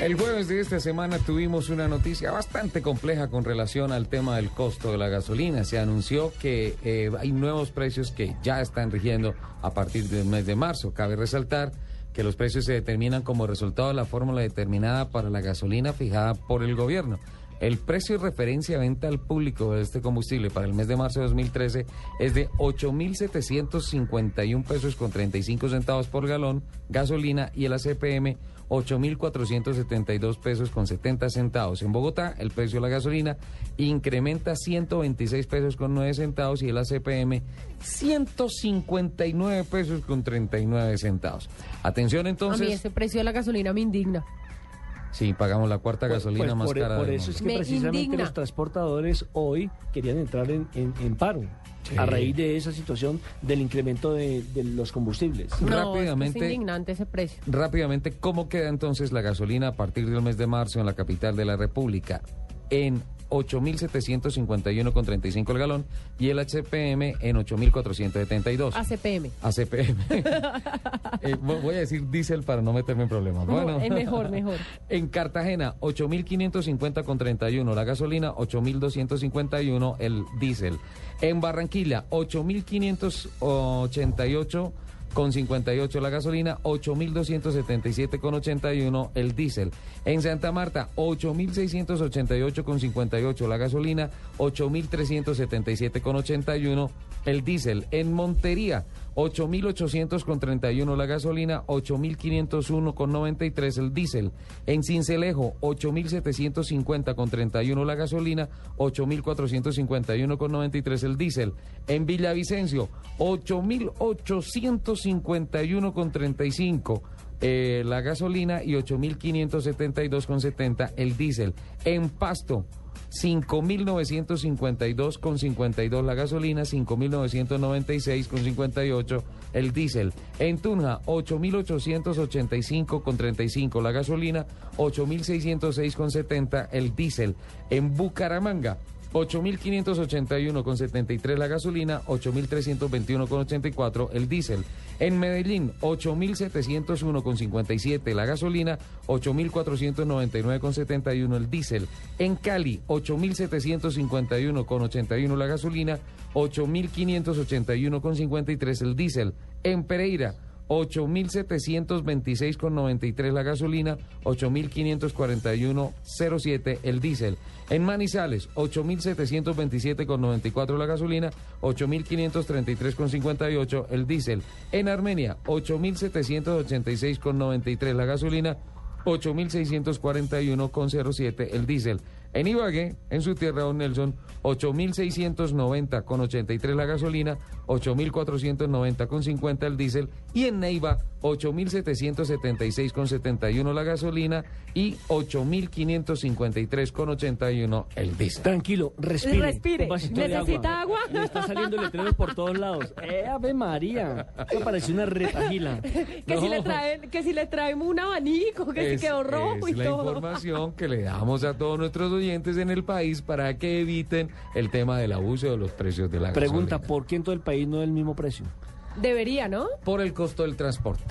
El jueves de esta semana tuvimos una noticia bastante compleja con relación al tema del costo de la gasolina. Se anunció que eh, hay nuevos precios que ya están rigiendo a partir del mes de marzo. Cabe resaltar que los precios se determinan como resultado de la fórmula determinada para la gasolina fijada por el gobierno. El precio de referencia de venta al público de este combustible para el mes de marzo de 2013 es de 8.751 pesos con 35 centavos por galón gasolina y el ACPM 8.472 pesos con 70 centavos. En Bogotá, el precio de la gasolina incrementa 126 pesos con 9 centavos y el ACPM 159 pesos con 39 centavos. Atención entonces. A mí ese precio de la gasolina me indigna. Sí, pagamos la cuarta gasolina Pues más por, cara por del eso es que Me precisamente indigna. los transportadores hoy querían entrar en, en- en paro a raíz de esa situación del incremento de, de los combustibles. No, Rápidamente- es, que es indignante ese precio. Rápidamente, ¿cómo queda entonces la gasolina a partir del mes de marzo en la capital de la República? En 8.751,35 el galón y el HPM en 8.472. ACPM. ACPM. Eh, vo- voy a decir diésel para no meterme en problemas. Bueno, Es mejor, mejor. En Cartagena, 8.550 con 31 la gasolina, 8.251 el diésel. En Barranquilla, 8.588 con 58 la gasolina, 8.277 con 81 el diésel. En Santa Marta, 8.688 con 58 la gasolina, 8.377 con 81 el diésel. En Montería, 8.800 con 31 la gasolina, 8.501 con 93 el diésel. En Cincelejo, 8.750 con 31 la gasolina, 8.451 con 93 el diésel. En Villavicencio, 8.800 con 35 eh, la gasolina y 8572 con 70 el diésel. En Pasto 5952 con 52 la gasolina, 5996 con 58 el diésel. En Tunja 8885 con 35 la gasolina, 8606 con 70 el diésel. En Bucaramanga 8.581 con 73 la gasolina, 8.321 con 84 el diésel. En Medellín, 8.701 con 57 la gasolina, 8.499 con 71 el diésel. En Cali, 8.751 con 81 la gasolina, 8.581 con 53 el diésel. En Pereira, 8.726 con 93 la gasolina, 8.541.07 el diésel. En Manizales, 8.727 con 94 la gasolina, 8.533 con 58 el diésel. En Armenia, 8.786 con 93 la gasolina, 8.641 con 07 el diésel. En Ibagué, en su tierra, don Nelson, 8.690 con 83 la gasolina, 8.490 con 50 el diésel. Y en Neiva, 8.776 con 71 la gasolina y 8.553 con 81 el diésel. Tranquilo, respire. Respire. ¿Necesita agua? Le está saliendo letreros por todos lados. ¡Eh, Ave María! Me parece una retagila. Que, si le traen, que si le traemos un abanico, que Es- si quedó rojo es y la todo. información que le damos a todos nuestros oyentes en el país para que eviten el tema del abuso de los precios de la Pregunta, gasolina. ¿por qué en todo el país no es el mismo precio? Debería, ¿no? Por el costo del transporte.